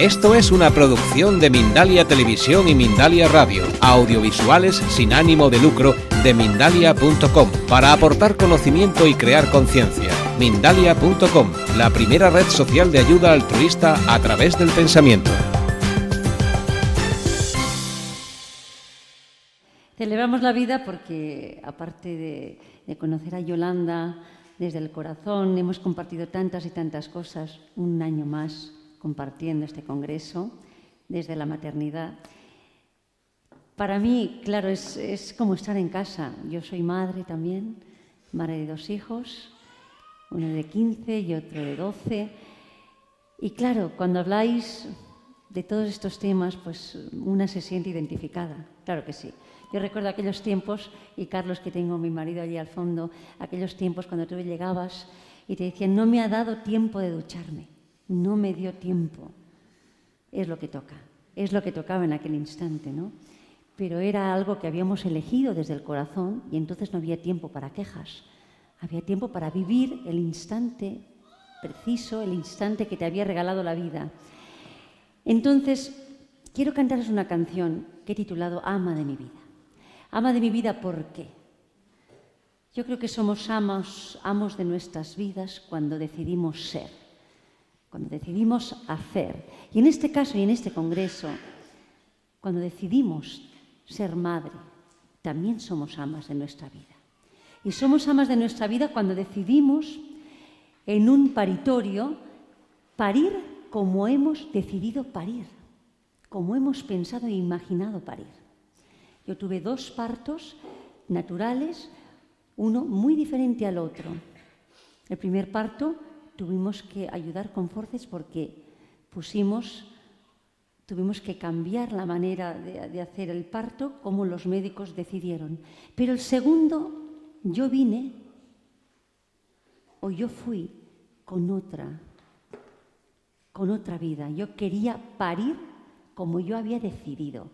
Esto es una producción de Mindalia Televisión y Mindalia Radio, audiovisuales sin ánimo de lucro de mindalia.com, para aportar conocimiento y crear conciencia. Mindalia.com, la primera red social de ayuda altruista a través del pensamiento. Celebramos la vida porque, aparte de, de conocer a Yolanda desde el corazón, hemos compartido tantas y tantas cosas, un año más compartiendo este congreso desde la maternidad. Para mí, claro, es, como estar en casa. Yo soy madre también, madre de dos hijos, uno de 15 y otro de 12. Y claro, cuando habláis de todos estos temas, pues una se siente identificada, claro que sí. Yo recuerdo aquellos tiempos, y Carlos, que tengo mi marido allí al fondo, aquellos tiempos cuando tú llegabas y te decían, no me ha dado tiempo de ducharme no me dio tiempo. Es lo que toca, es lo que tocaba en aquel instante, ¿no? Pero era algo que habíamos elegido desde el corazón y entonces no había tiempo para quejas. Había tiempo para vivir el instante preciso, el instante que te había regalado la vida. Entonces, quiero cantaros una canción que he titulado Ama de mi vida. Ama de mi vida, ¿por qué? Yo creo que somos amos, amos de nuestras vidas cuando decidimos ser cuando decidimos hacer, y en este caso y en este congreso, cuando decidimos ser madre, también somos amas de nuestra vida. Y somos amas de nuestra vida cuando decidimos en un paritorio parir como hemos decidido parir, como hemos pensado e imaginado parir. Yo tuve dos partos naturales, uno muy diferente al otro. El primer parto tuvimos que ayudar con forces porque pusimos, tuvimos que cambiar la manera de, de hacer el parto como los médicos decidieron. Pero el segundo, yo vine o yo fui con otra, con otra vida. Yo quería parir como yo había decidido.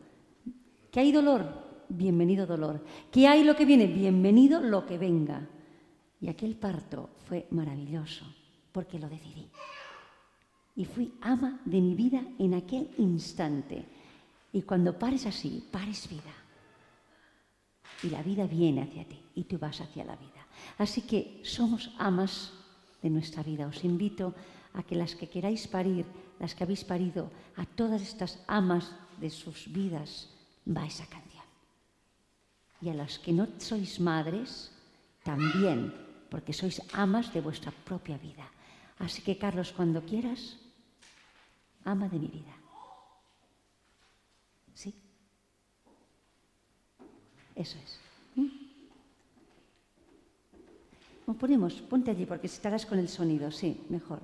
¿Que hay dolor? Bienvenido dolor. ¿Que hay lo que viene? Bienvenido lo que venga. Y aquel parto fue maravilloso porque lo decidí. Y fui ama de mi vida en aquel instante. Y cuando pares así, pares vida. Y la vida viene hacia ti y tú vas hacia la vida. Así que somos amas de nuestra vida. Os invito a que las que queráis parir, las que habéis parido, a todas estas amas de sus vidas, vais a canción. Y a las que no sois madres, también, porque sois amas de vuestra propia vida. Así que, Carlos, cuando quieras, ama de mi vida. ¿Sí? Eso es. ¿Mm? ponemos, ponte allí porque estarás con el sonido, sí, mejor.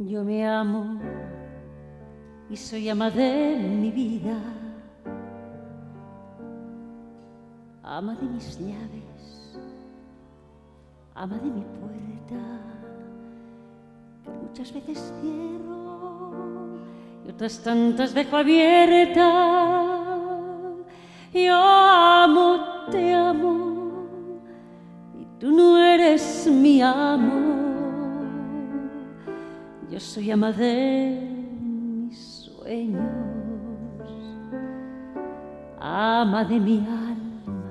Yo me amo y soy ama de mi vida, ama de mis llaves, ama de mi puerta, que muchas veces cierro y otras tantas dejo abierta. Yo amo, te amo y tú no eres mi amor soy ama de mis sueños, ama de mi alma,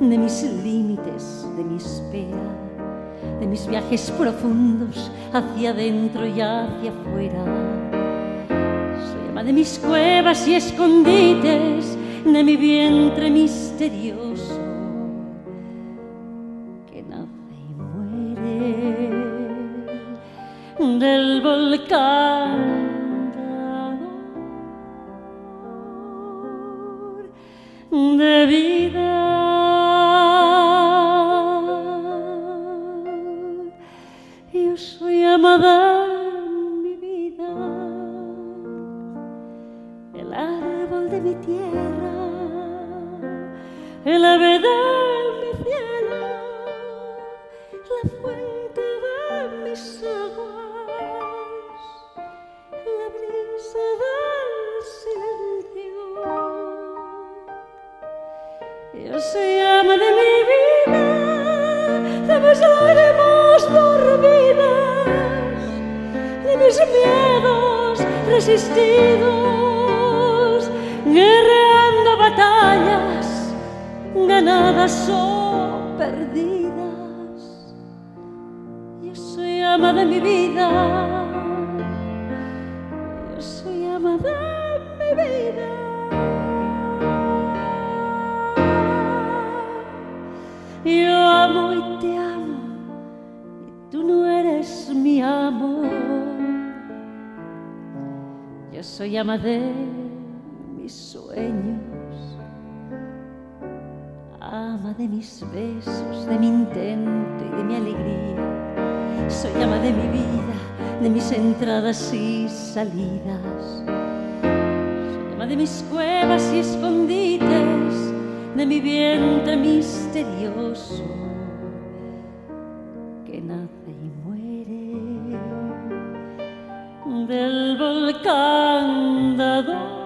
de mis límites, de mi espera, de mis viajes profundos hacia adentro y hacia afuera. Soy ama de mis cuevas y escondites, de mi vientre misterioso del resistidos, guerreando batallas ganadas o perdidas. Yo soy ama de mi vida, soy ama de mis sueños, ama de mis besos, de mi intento y de mi alegría. Soy ama de mi vida, de mis entradas y salidas. Soy ama de mis cuevas y escondites, de mi vientre misterioso volcán dador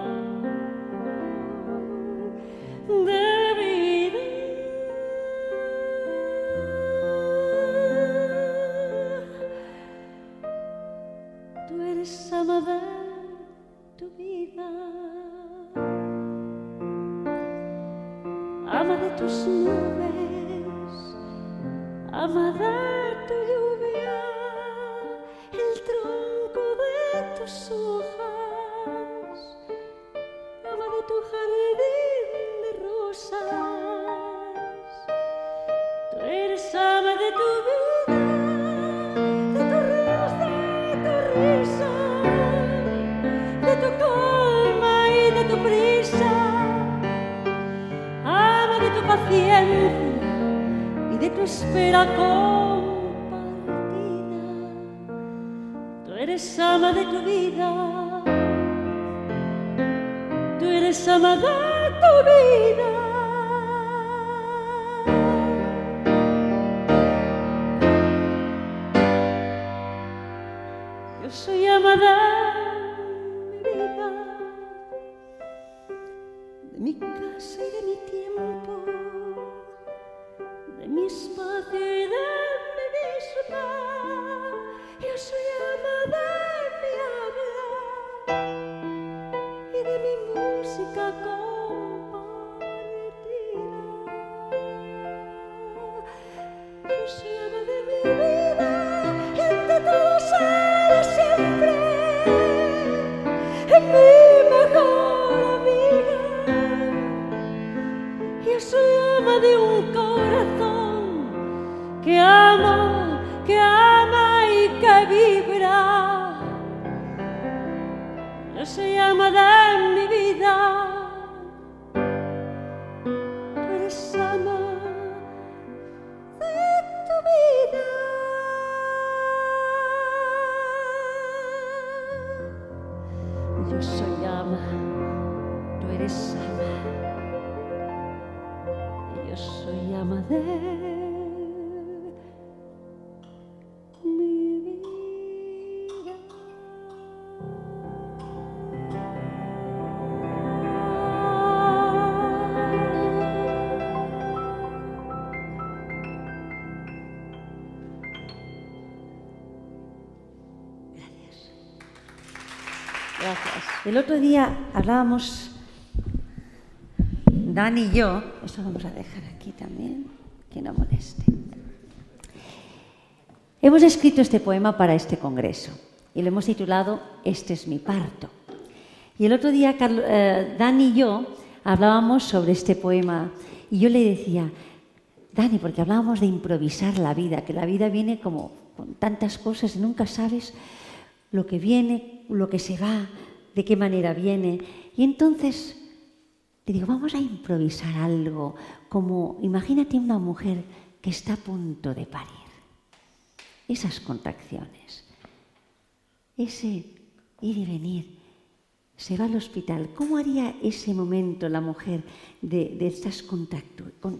Yo soy ama de mi vida de mi casa y de mi tiempo, de mi espacio y de mi. Yo soy ama de mi y de mi música Soy ama de mi vida. Tú eres ama de tu vida. Yo soy ama, tú eres ama. Yo soy ama de El otro día hablábamos Dani y yo, eso vamos a dejar aquí también, que no moleste. Hemos escrito este poema para este congreso y lo hemos titulado Este es mi parto. Y el otro día Carlo- eh, Dani y yo hablábamos sobre este poema y yo le decía, Dani, porque hablábamos de improvisar la vida, que la vida viene como con tantas cosas y nunca sabes lo que viene, lo que se va, de qué manera viene. Y entonces le digo, vamos a improvisar algo, como imagínate una mujer que está a punto de parir. esas contracciones, ese ir y venir. Se va al hospital. ¿Cómo haría ese momento la mujer de, estas, con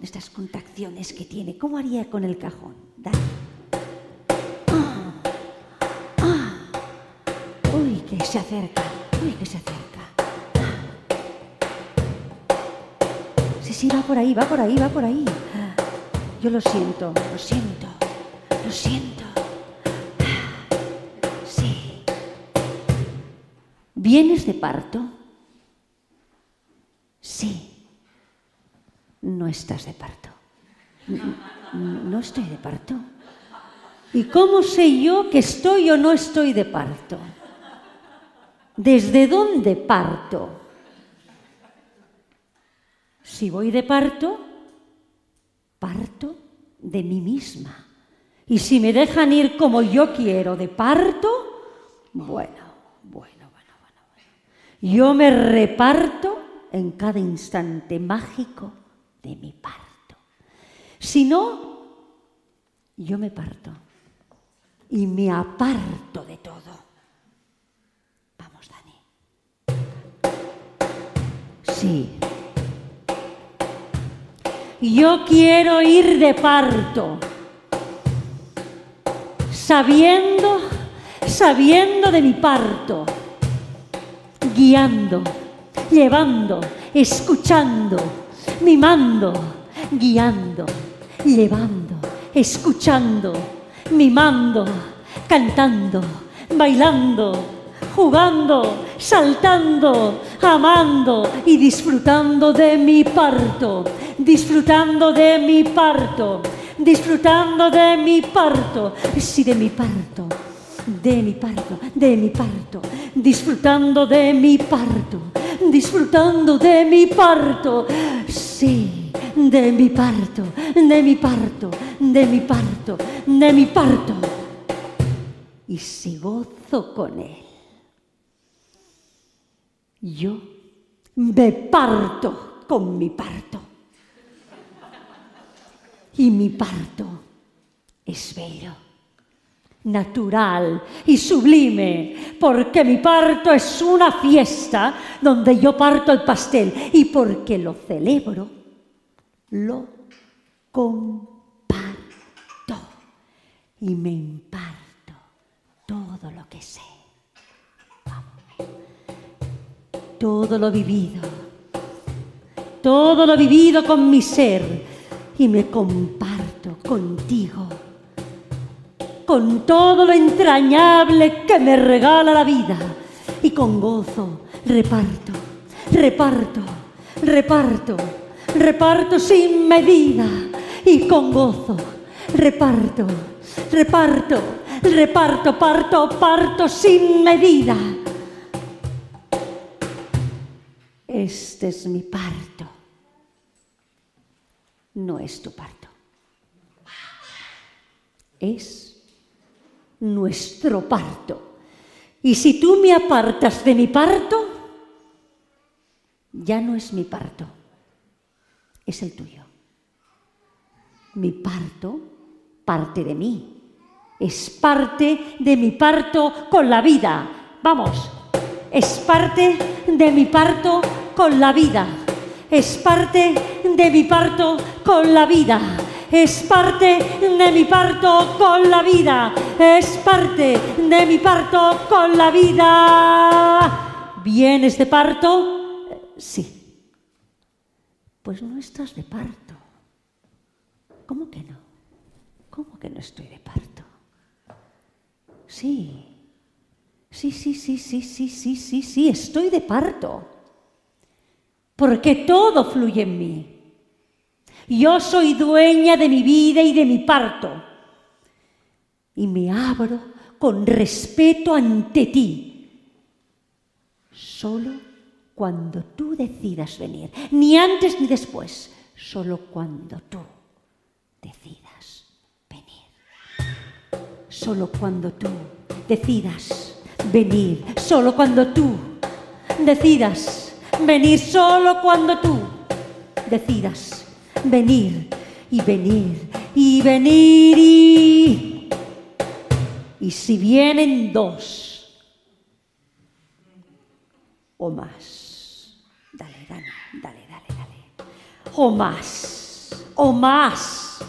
estas contracciones que tiene? ¿Cómo haría con el cajón? Ah, ah. Uy, que se acerca. Uy, que se acerca. Sí, sí, va por ahí, va por ahí, va por ahí. Yo lo siento, lo siento, lo siento. Sí. ¿Vienes de parto? Sí. No estás de parto. No estoy de parto. ¿Y cómo sé yo que estoy o no estoy de parto? ¿Desde dónde parto? Si voy de parto, parto de mí misma. Y si me dejan ir como yo quiero de parto, bueno, bueno, bueno, bueno, bueno. Yo me reparto en cada instante mágico de mi parto. Si no, yo me parto y me aparto de todo. Yo quiero ir de parto, sabiendo, sabiendo de mi parto, guiando, llevando, escuchando, mimando, guiando, llevando, escuchando, mimando, cantando, bailando, jugando, saltando, amando y disfrutando de mi parto, disfrutando de mi parto, disfrutando de mi parto, sí, de mi parto, de mi parto, de mi parto, disfrutando de mi parto, disfrutando de mi parto, sí, de mi parto, de mi parto, de mi parto, de mi parto. Y si gozo con él. Yo me parto con mi parto. Y mi parto es bello, natural y sublime, porque mi parto es una fiesta donde yo parto el pastel y porque lo celebro, lo comparto y me imparto todo lo que sé todo lo vivido, todo lo vivido con mi ser. Y me comparto contigo, con todo lo entrañable que me regala la vida. Y con gozo reparto, reparto, reparto, reparto sin medida. Y con gozo reparto, reparto, reparto, parto, parto sin medida este es mi parto. No es tu parto. Es nuestro parto. Y si tú me apartas de mi parto, ya no es mi parto, es el tuyo. Mi parto parte de mí, es parte de mi parto con la vida. Vamos, es parte de mi parto con la vida. Es parte de mi parto con la vida. Es parte de mi parto con la vida. Es parte de mi parto con la vida. ¿Vienes de parto? Sí. Pues no estás de parto. ¿Cómo que no? ¿Cómo que no estoy de parto? Sí. Sí, sí, sí, sí, sí, sí, sí, sí, estoy de parto porque todo fluye en mí. Yo soy dueña de mi vida y de mi parto. Y me abro con respeto ante ti. Solo cuando tú decidas venir. Ni antes ni después. Solo cuando tú decidas venir. Solo cuando tú decidas venir. Solo cuando tú decidas venir solo cuando tú decidas venir y venir y venir y si vienen dos o más. Dale, dale, dale, dale, dale. O más, o más,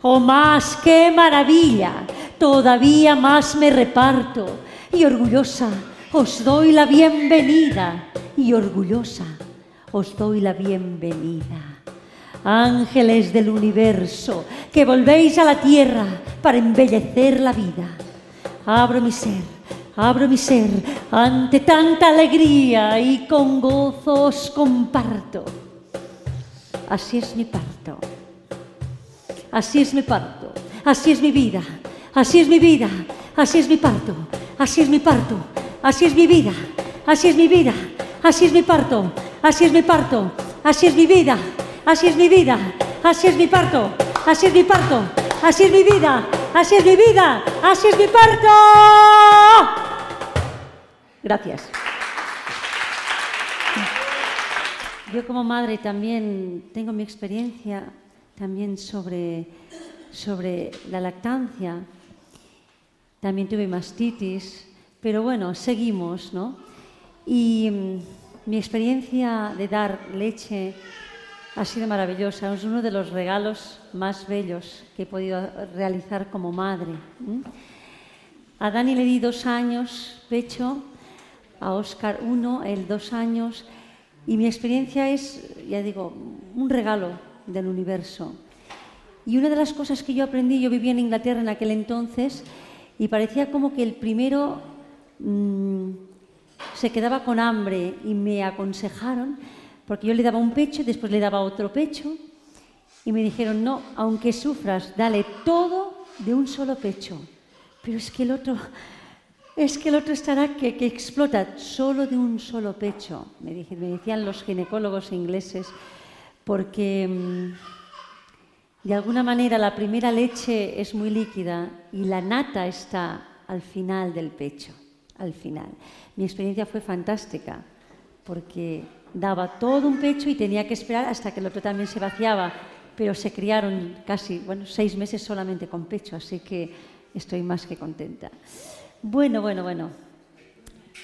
o más, qué maravilla. Todavía más me reparto y orgullosa os doy la bienvenida y orgullosa os doy la bienvenida. Ángeles del universo, que volvéis a la tierra para embellecer la vida. Abro mi ser, abro mi ser ante tanta alegría y con gozo os comparto. Así es mi parto, así es mi parto, así es mi vida, así es mi vida, así es mi parto, así es mi parto, así es mi vida, así es mi vida, así es mi parto, así es mi parto, así es mi vida, así es mi vida, así es mi parto, así es mi parto, así es mi vida, así es mi vida, así es mi parto. Gracias. Yo como madre también tengo mi experiencia también sobre, sobre la lactancia. También tuve mastitis, pero bueno, seguimos, ¿no? Y mm, mi experiencia de dar leche ha sido maravillosa. Es uno de los regalos más bellos que he podido realizar como madre. A Dani le di dos años pecho, a Oscar uno, él dos años, y mi experiencia es, ya digo, un regalo del universo. Y una de las cosas que yo aprendí, yo vivía en Inglaterra en aquel entonces, y parecía como que el primero mmm, se quedaba con hambre y me aconsejaron, porque yo le daba un pecho, después le daba otro pecho, y me dijeron, no, aunque sufras, dale todo de un solo pecho, pero es que el otro es que el otro estará que, que explota solo de un solo pecho, me, dije, me decían los ginecólogos ingleses, porque mm, de alguna manera la primera leche es muy líquida y la nata está al final del pecho, al final. Mi experiencia fue fantástica, porque daba todo un pecho y tenía que esperar hasta que el otro también se vaciaba, pero se criaron casi, bueno, seis meses solamente con pecho, así que estoy más que contenta. Bueno, bueno, bueno.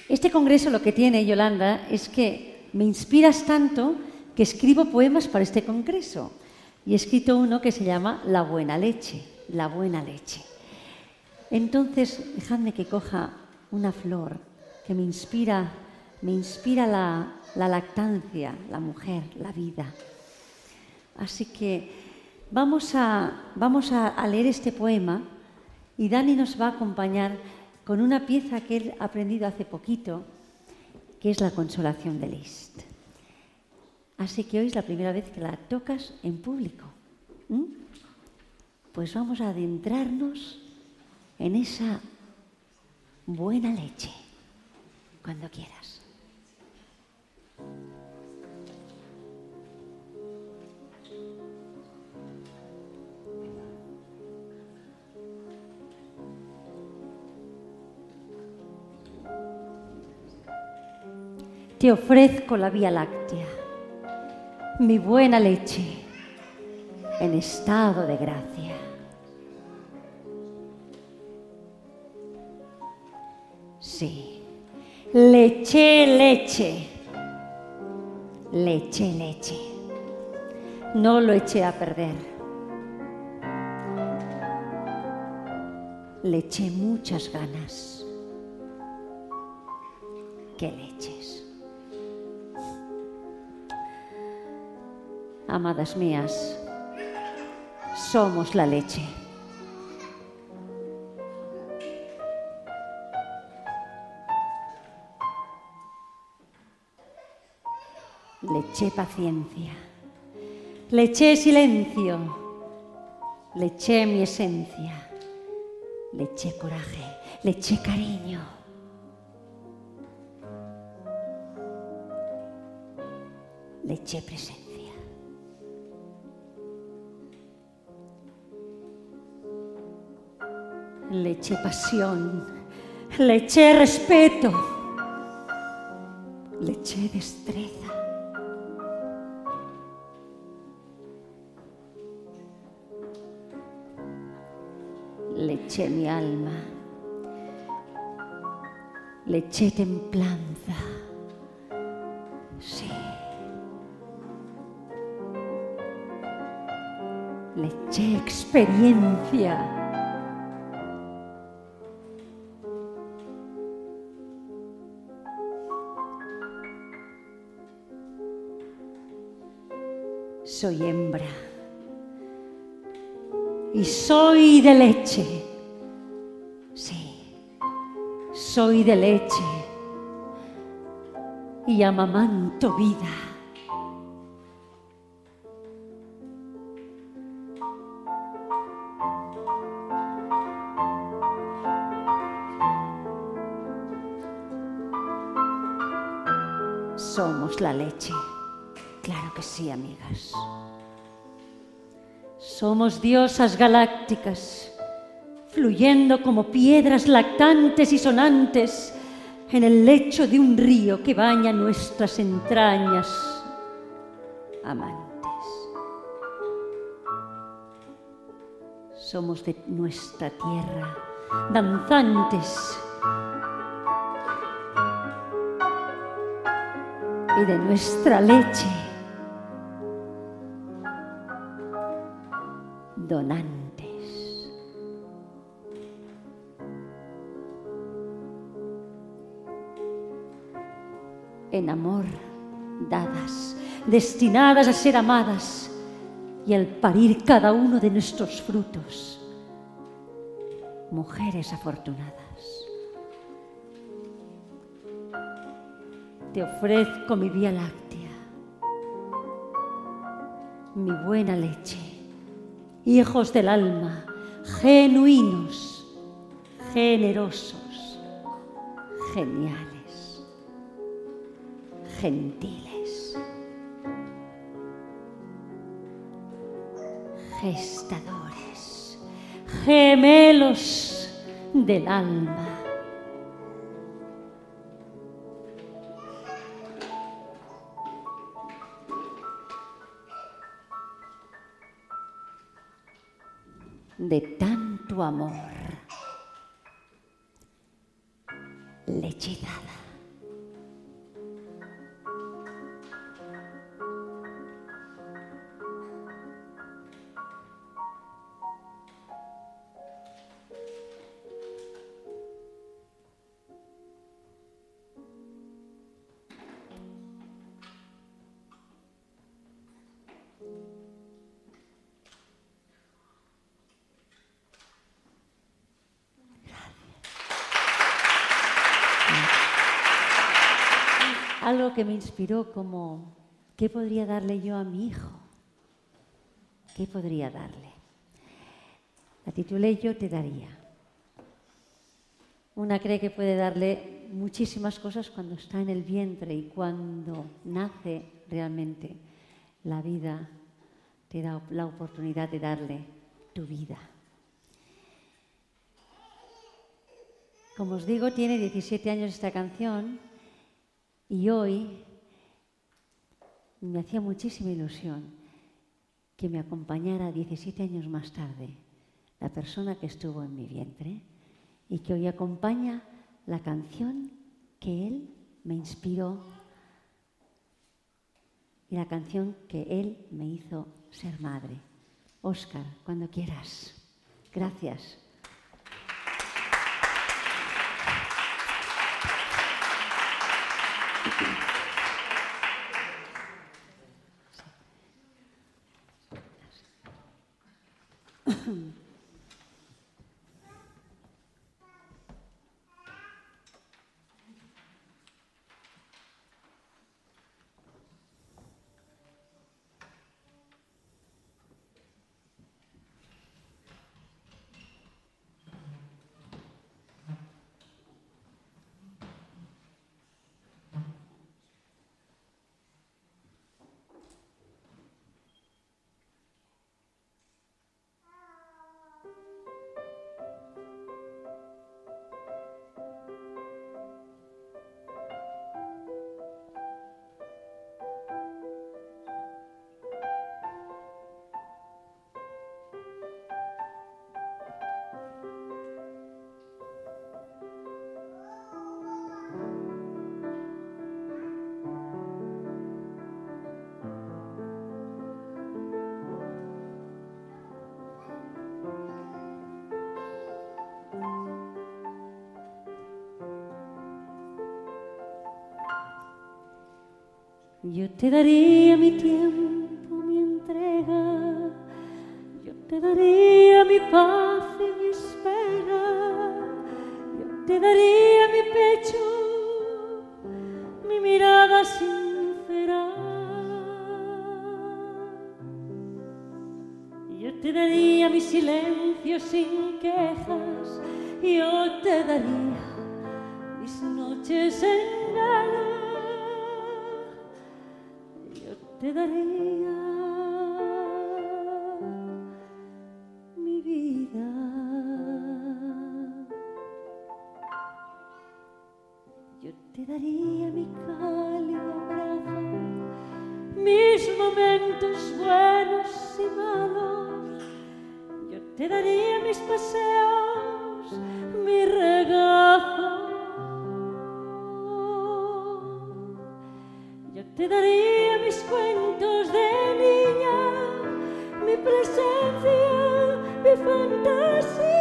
Este congreso lo que tiene, Yolanda, es que me inspiras tanto que escribo poemas para este congreso. Y he escrito uno que se llama La buena leche, la buena leche. Entonces, dejadme que coja una flor que me inspira, me inspira la, la lactancia, la mujer, la vida. Así que vamos a, vamos a, leer este poema y Dani nos va a acompañar con una pieza que él ha aprendido hace poquito, que es la consolación de Liszt. Así que hoy es la primera vez que la tocas en público. Pues vamos a adentrarnos en esa buena leche, cuando quieras. Te ofrezco la Vía Láctea, mi buena leche, en estado de gracia. Sí, leche, leche, leche, leche. No lo eché a perder. Le muchas ganas. ¿Qué leches? Amadas mías, somos la leche. Le eché paciencia, le eché silencio, le eché mi esencia, le eché coraje, le eché cariño. Le eché presencia. Le eché pasión, le eché respeto, le eché destreza. Le eché mi alma, le eché templanza. Sí. Le eché experiencia. Soy hembra y soy de leche. Soy de leche y amamanto vida. Somos la leche. Claro que sí, amigas. Somos diosas galácticas, fluyendo como piedras lactantes y sonantes en el lecho de un río que baña nuestras entrañas amantes. Somos de nuestra tierra, danzantes, y de nuestra leche, donantes. En amor, dadas, destinadas a ser amadas y al parir cada uno de nuestros frutos, mujeres afortunadas. Te ofrezco mi vía láctea, mi buena leche, hijos del alma, genuinos, generosos, geniales, gentiles, gestadores, gemelos del alma. de tanto amor. Lechizada. Que me inspiró como, ¿qué podría darle yo a mi hijo? ¿Qué podría darle? La titulé Yo te daría. Una cree que puede darle muchísimas cosas cuando está en el vientre y cuando nace realmente la vida te da la oportunidad de darle tu vida. Como os digo, tiene 17 años esta canción y hoy me hacía muchísima ilusión que me acompañara 17 años más tarde la persona que estuvo en mi vientre y que hoy acompaña la canción que él me inspiró y la canción que él me hizo ser madre. Óscar, cuando quieras. Gracias. Gracias. Yo te daría mi tiempo, mi entrega, yo te daría mi paz y mi espera, yo te daría mi pecho, mi mirada sincera. Yo te daría mi silencio sin quejas, yo te daría mis noches en gala te daría presencia, mi fantasía.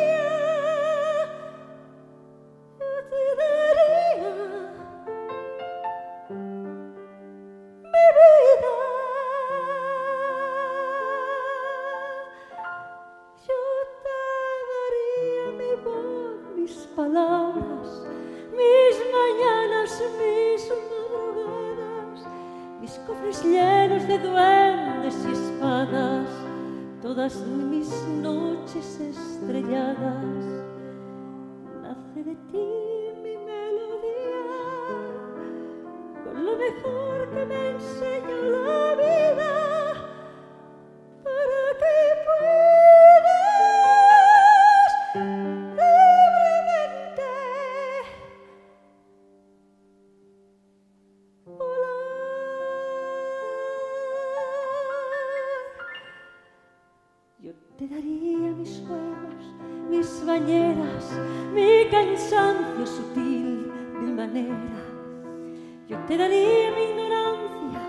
Te daría mi ignorancia,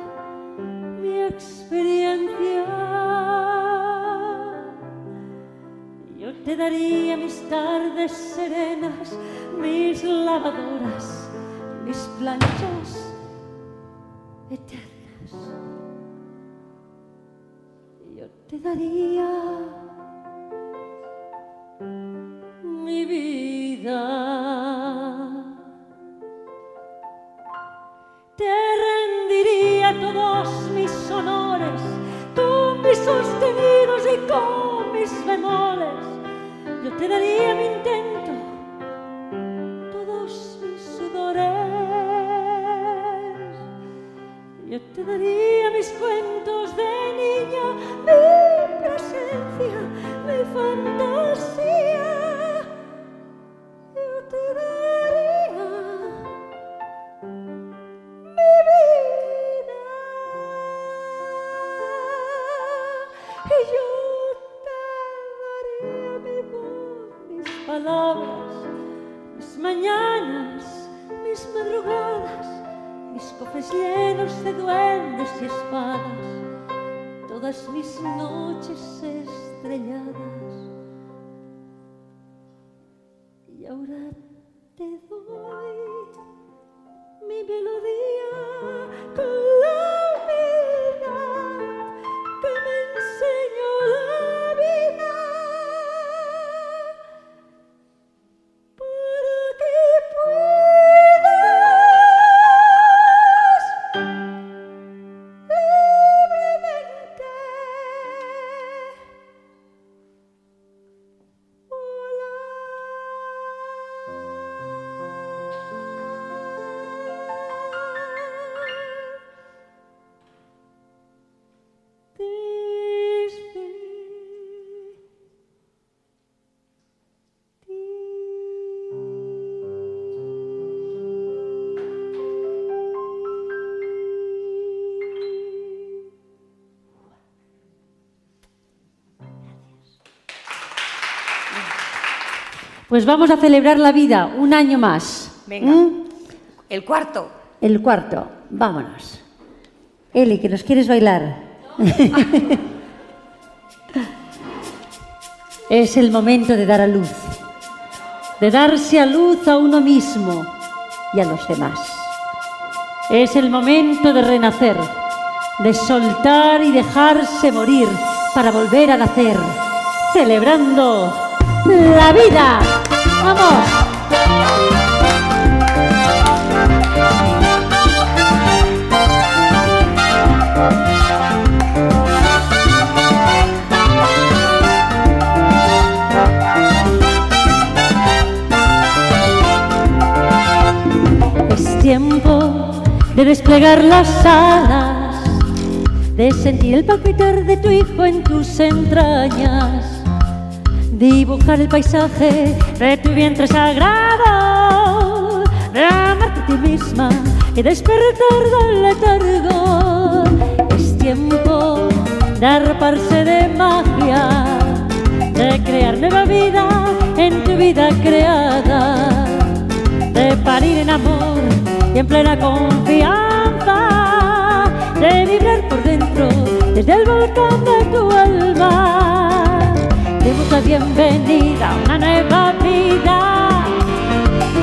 mi experiencia. Yo te daría mis tardes serenas, mis lavadoras, mis planchas eternas. Yo te daría Y yo te daría mi voz, mis palabras, mis mañanas, mis madrugadas mis cofres llenos de duendes y espadas, todas mis noches estrelladas. Pues vamos a celebrar la vida un año más. Venga. ¿Mm? El cuarto. El cuarto, vámonos. Eli, que nos quieres bailar. es el momento de dar a luz, de darse a luz a uno mismo y a los demás. Es el momento de renacer, de soltar y dejarse morir para volver a nacer, celebrando la vida. ¡Vamos! de desplegar las alas, de sentir el palpitar de tu hijo en tus entrañas, dibujar el paisaje de tu vientre sagrado, de amarte a ti misma y despertar del letargo. Es tiempo de arroparse de magia, de crear nueva vida en tu vida creada, de parir en amor y en plena confianza de vibrar por dentro desde el volcán de tu alma. Bienvenida a una nueva vida.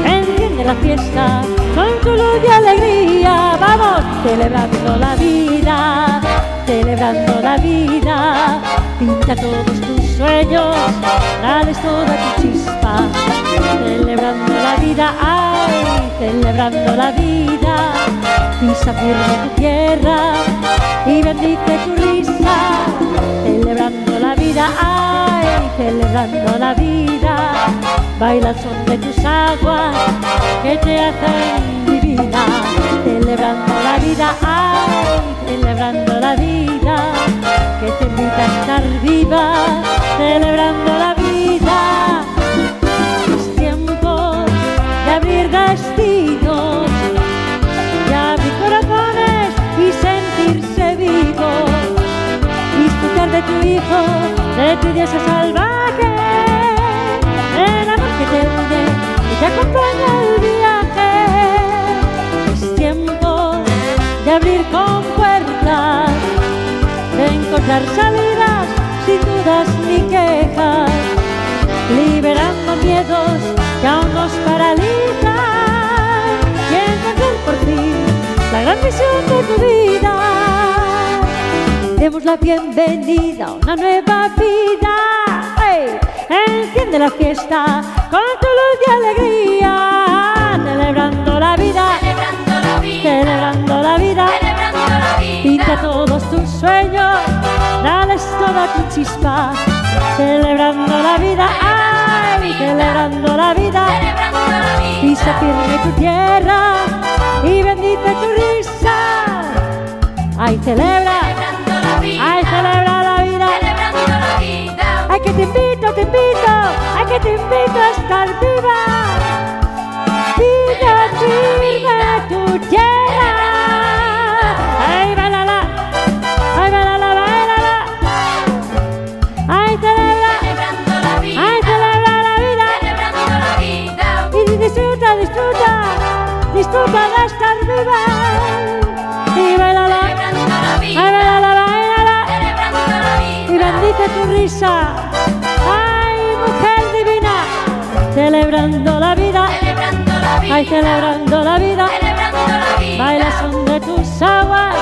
Enciende la fiesta con tu luz y alegría. Vamos, celebrando la vida, celebrando la vida. Pinta todos tus sueños, dales toda tu chispa, celebrando la vida. ¡Ay! celebrando la vida, pisa firme tu tierra y bendice tu risa, celebrando la vida, ay, celebrando la vida, baila son de tus aguas que te hacen divina, celebrando la vida, ay, celebrando la vida, que te invita a estar viva, celebrando la vida. Es tiempo de abrir destinos de tu hijo, de tu diosa salvaje, el amor que te une y te acompaña al viaje. Es tiempo de abrir con puertas, de encontrar salidas sin dudas ni quejas, liberando miedos que aún nos paralizan y encontrar por fin la gran misión de tu vida demos la bienvenida a una nueva vida. ¡Hey! Enciende la fiesta con tu luz y alegría, celebrando la vida, celebrando la vida, pinta todos tus sueños, dales toda tu chispa, celebrando la vida, ay, celebrando la vida, pisa firme tu tierra y bendice tu risa, ay, celebra que te invito, te invito. Ay, que te invito a estar viva. Vida, vida, tu tierra. Ay, bailala. Ay, bailala, bailala. Ay, celebra. Celebrando la vida. Ay, celebra la vida. Celebrando la vida. Y disfruta, disfruta. Disfruta de estar viva. Y. Celebrando la. Ay, bailala, bailala. Celebrando la vida. y bendice tu risa. Celebrando la vida, Celebrando la vida. ay, celebrando la vida. Celebrando la vida. Baila son de tus aguas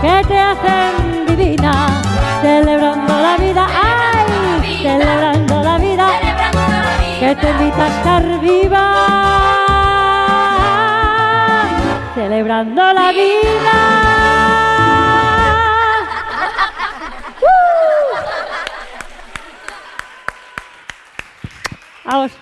que te hacen divina. Celebrando la vida, ay, celebrando la vida que te invita a estar viva. Celebrando la vida. Vamos, celebrando.